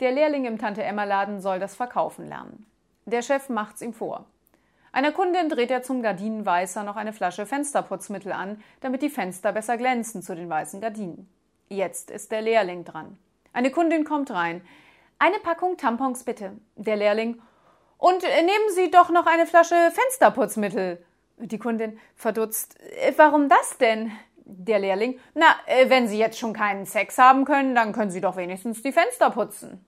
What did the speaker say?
Der Lehrling im Tante-Emma-Laden soll das Verkaufen lernen. Der Chef macht's ihm vor. Einer Kundin dreht er zum Gardinenweißer noch eine Flasche Fensterputzmittel an, damit die Fenster besser glänzen zu den weißen Gardinen. Jetzt ist der Lehrling dran. Eine Kundin kommt rein. Eine Packung Tampons bitte. Der Lehrling. Und äh, nehmen Sie doch noch eine Flasche Fensterputzmittel. Die Kundin verdutzt. Äh, warum das denn? Der Lehrling. Na, äh, wenn Sie jetzt schon keinen Sex haben können, dann können Sie doch wenigstens die Fenster putzen.